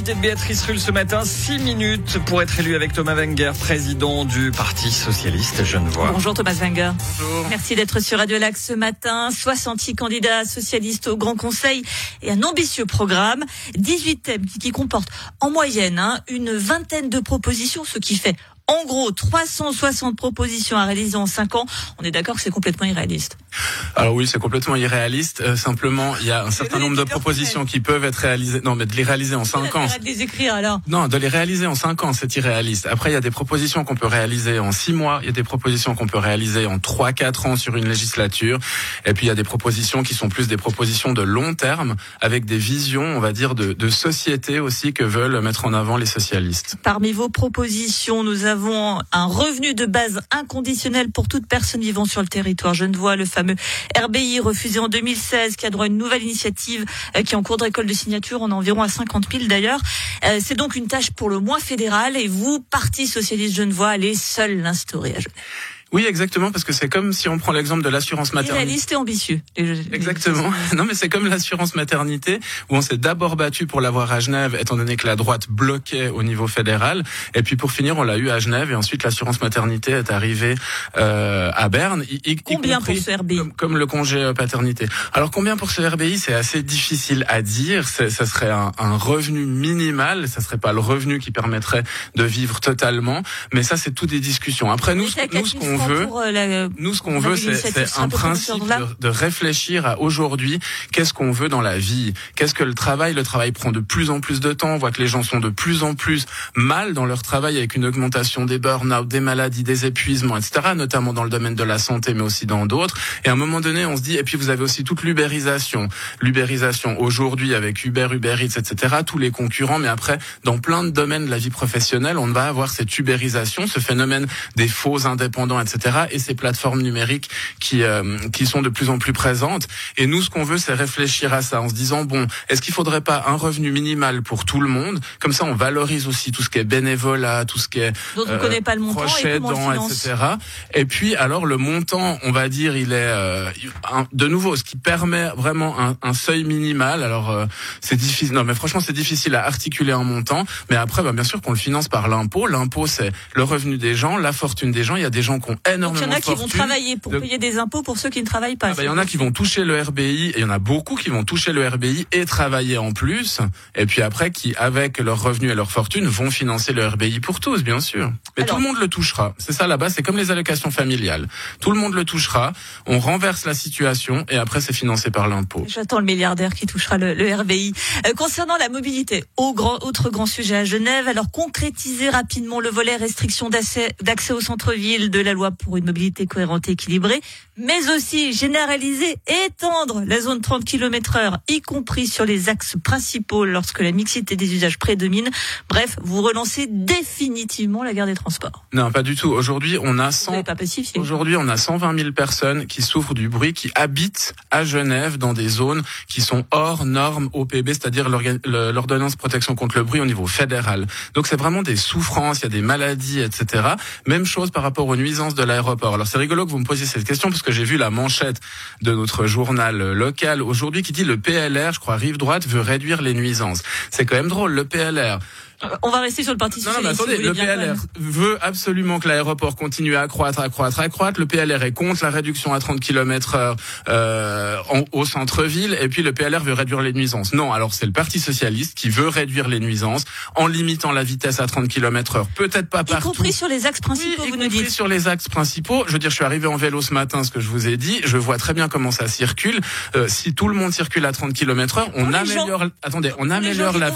l'invité de Béatrice Rulle ce matin. Six minutes pour être élu avec Thomas Wenger, président du Parti Socialiste Genevois. Bonjour Thomas Wenger. Bonjour. Merci d'être sur Radio Lac ce matin. 66 candidats socialistes au Grand Conseil et un ambitieux programme. 18 thèmes qui, qui comportent en moyenne hein, une vingtaine de propositions, ce qui fait en gros 360 propositions à réaliser en 5 ans. On est d'accord que c'est complètement irréaliste. Alors oui, c'est complètement irréaliste. Euh, simplement, il y a un certain nombre de propositions qui peuvent être réalisées. Non, mais de les réaliser en 5 ans. Arrête de les écrire alors. Non, de les réaliser en 5 ans, c'est irréaliste. Après, il y a des propositions qu'on peut réaliser en 6 mois, il y a des propositions qu'on peut réaliser en 3 4 ans sur une législature et puis il y a des propositions qui sont plus des propositions de long terme avec des visions, on va dire de, de société aussi que veulent mettre en avant les socialistes. Parmi vos propositions, nous avons un revenu de base inconditionnel pour toute personne vivant sur le territoire genevois, le fameux RBI refusé en 2016, qui a droit à une nouvelle initiative euh, qui est en cours de récolte de signature, on est environ à 50 000 d'ailleurs. Euh, C'est donc une tâche pour le moins fédérale et vous, Parti Socialiste Genevois, allez seul l'instaurer à Genève. Oui, exactement, parce que c'est comme si on prend l'exemple de l'assurance maternité. Irréaliste et ambitieux. Exactement. Non, mais c'est comme l'assurance maternité où on s'est d'abord battu pour l'avoir à Genève, étant donné que la droite bloquait au niveau fédéral. Et puis pour finir, on l'a eu à Genève et ensuite l'assurance maternité est arrivée euh, à Berne. y- y- y Combien pour ce RBI comme, comme le congé euh, paternité. Alors combien pour ce RBI C'est assez difficile à dire. Ça serait un, un revenu minimal. Ça serait pas le revenu qui permettrait de vivre totalement. Mais ça, c'est tout des discussions. Après, nous, nous, ce 4000 qu'on veut. euh, la- Nous, ce qu'on On veut, c'est un principe de, de réfléchir à aujourd'hui, qu'est-ce qu'on veut dans la vie? Qu'est-ce que le travail? Le travail prend de plus en plus de temps. On voit que les gens sont de plus en plus mal dans leur travail avec une augmentation des burn-out, des maladies, des épuisements, etc., notamment dans le domaine de la santé, mais aussi dans d'autres. Et à un moment donné, on se dit, et puis vous avez aussi toute l'ubérisation. L'ubérisation aujourd'hui avec Uber, Uber Eats, etc., tous les concurrents, mais après, dans plein de domaines de la vie professionnelle, on va avoir cette ubérisation, ce phénomène des faux indépendants, etc., et ces plateformes numériques qui euh, qui sont de plus en plus présentes. Et nous, ce qu'on veut, c'est réfléchir à ça en se disant bon, est-ce qu'il faudrait pas un revenu minimal pour tout le monde? Comme ça, on valorise aussi tout ce qui est bénévolat, tout ce qui est dont on euh, connaît pas le montant proche et finance. etc. Et puis alors le montant, on va dire, il est euh, un- de nouveau ce qui permet vraiment un, un seuil minimal. Alors euh, c'est difficile, non mais franchement c'est difficile à articuler un montant. Mais après, bah, bien sûr qu'on le finance par l'impôt. L'impôt c'est le revenu des gens, la fortune des gens. Il y a des gens qui ont Donc il énormément y en a qui vont travailler pour de- payer des impôts pour ceux qui ne travaillent pas. Ah bah, il y en a qui vont toucher le RBI et il y en a beaucoup qui vont toucher le RBI et travailler en plus. Et puis après, qui avec leurs revenus et leur fortune vont financer le RBI pour tous, bien sûr. Mais Alors- tout le monde le touchera. C'est ça là-bas, c'est comme les allocations familiales. Tout le monde le touchera. On renverse la situation et après c'est financé par l'impôt. J'attends le milliardaire qui touchera le, le RBI. Euh, concernant la mobilité, au grand, autre grand sujet à Genève, alors concrétiser rapidement le volet restriction d'accès au centre-ville de la loi pour une mobilité cohérente et équilibrée, mais aussi généraliser, étendre la zone 30 km heure, y compris sur les axes principaux lorsque la mixité des usages prédomine. Bref, vous relancez définitivement la guerre des transports. Non, pas du tout. Aujourd'hui, on a Vous 100 n'avez pas pacifié. Aujourd'hui, on a 120 000 personnes qui souffrent du bruit, qui habitent à Genève dans des zones qui sont hors normes OPB, c'est-à-dire l'ordonnance protection contre le bruit au niveau fédéral. Donc c'est vraiment des souffrances, il y a des maladies, etc. Même chose par rapport aux nuisances de Alors c'est rigolo que vous me posiez cette question parce que j'ai vu la manchette de notre journal local aujourd'hui qui dit le PLR, je crois Rive Droite, veut réduire les nuisances. C'est quand même drôle, le PLR. Euh, On va rester sur le parti Non, non, mais si attendez, le PLR veut absolument que l'aéroport continue à accroître, accroître, accroître. Le PLR est contre la réduction à 30 km heure euh, en- au centre-ville. Et puis le PLR veut réduire les nuisances. Non, alors c'est le Parti Socialiste qui veut réduire les nuisances en limitant la vitesse à 30 km heure. Peut-être pas Y partout. compris sur les axes principaux, y vous nous compris dites. sur les axes principaux. Je veux dire, je suis arrivé en vélo ce matin, ce que je vous ai dit. Je vois très bien comment ça circule. Euh, si tout le monde circule à 30 km heure, on améliore. Attendez, on améliore la.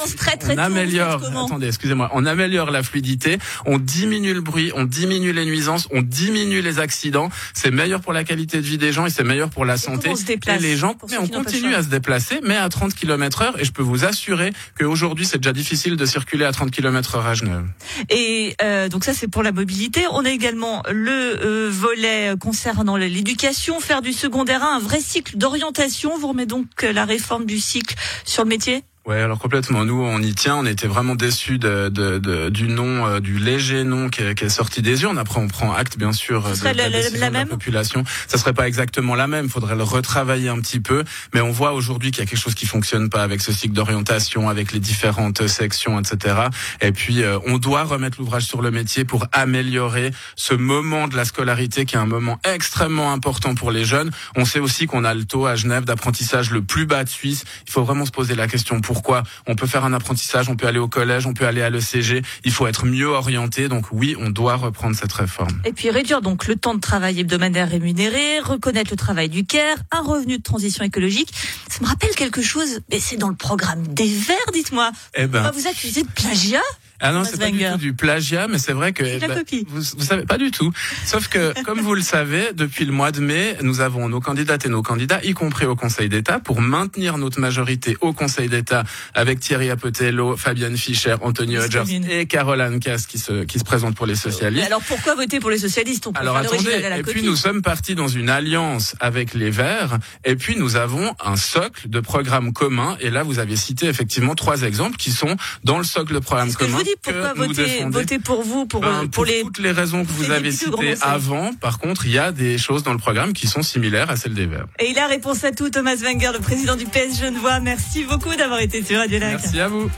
on améliore. Attendez, excusez-moi. On améliore la fluidité. On diminue le bruit. On diminue les nuisances. On diminue les accidents. C'est meilleur pour la qualité de vie des gens et c'est meilleur pour la santé. on se déplace et les gens, mais on continue à se déplacer, mais à 30 km heure. Et je peux vous assurer qu'aujourd'hui, c'est déjà difficile de circuler à 30 km heure à Genève. Et euh, donc ça c'est pour la mobilité. On a également le euh, volet concernant l'éducation, faire du secondaire un, un vrai cycle d'orientation. Vous remettez donc euh, la réforme du cycle sur le métier Ouais, alors complètement. Nous, on y tient. On était vraiment déçus de, de, de, du nom, euh, du léger nom qui est, qui est, sorti des urnes. Après, on prend acte, bien sûr, de, la, la, la, la, même population. Ça serait pas exactement la même. Faudrait le retravailler un petit peu. Mais on voit aujourd'hui qu'il y a quelque chose qui fonctionne pas avec ce cycle d'orientation, avec les différentes sections, etc. Et puis, euh, on doit remettre l'ouvrage sur le métier pour améliorer ce moment de la scolarité qui est un moment extrêmement important pour les jeunes. On sait aussi qu'on a le taux à Genève d'apprentissage le plus bas de Suisse. Il faut vraiment se poser la question pourquoi On peut faire un apprentissage, on peut aller au collège, on peut aller à l'ECG. Il faut être mieux orienté. Donc oui, on doit reprendre cette réforme. Et puis réduire donc le temps de travail hebdomadaire rémunéré, reconnaître le travail du CARE, un revenu de transition écologique. Ça me rappelle quelque chose, mais c'est dans le programme des Verts, dites-moi. Eh ben, on va vous accuser de plagiat? Ah non, c'est pas du tout du plagiat, mais c'est vrai que bah, vous, vous savez pas du tout. Sauf que, comme vous le savez, depuis le mois de mai, nous avons nos candidates et nos candidats, y compris au Conseil d'État, pour maintenir notre majorité au Conseil d'État avec Thierry Apotello, Fabienne Fischer, Anthony Hodgers et Caroline Cass qui se qui se présente pour les socialistes. Alors pourquoi voter pour les socialistes? On peut Alors attendez, et puis nous sommes partis dans une alliance avec les Verts, et puis nous avons un socle de programmes communs. Et là, vous avez cité effectivement trois exemples qui sont dans le socle de programmes communs pourquoi voter, voter, pour vous, pour, ben, pour, les toutes les raisons que vous avez citées avant. Par contre, il y a des choses dans le programme qui sont similaires à celles des Verts. Et il a réponse à tout, Thomas Wenger, le président du PS Genevois. Merci beaucoup d'avoir été sur Radio Lac. Merci à vous.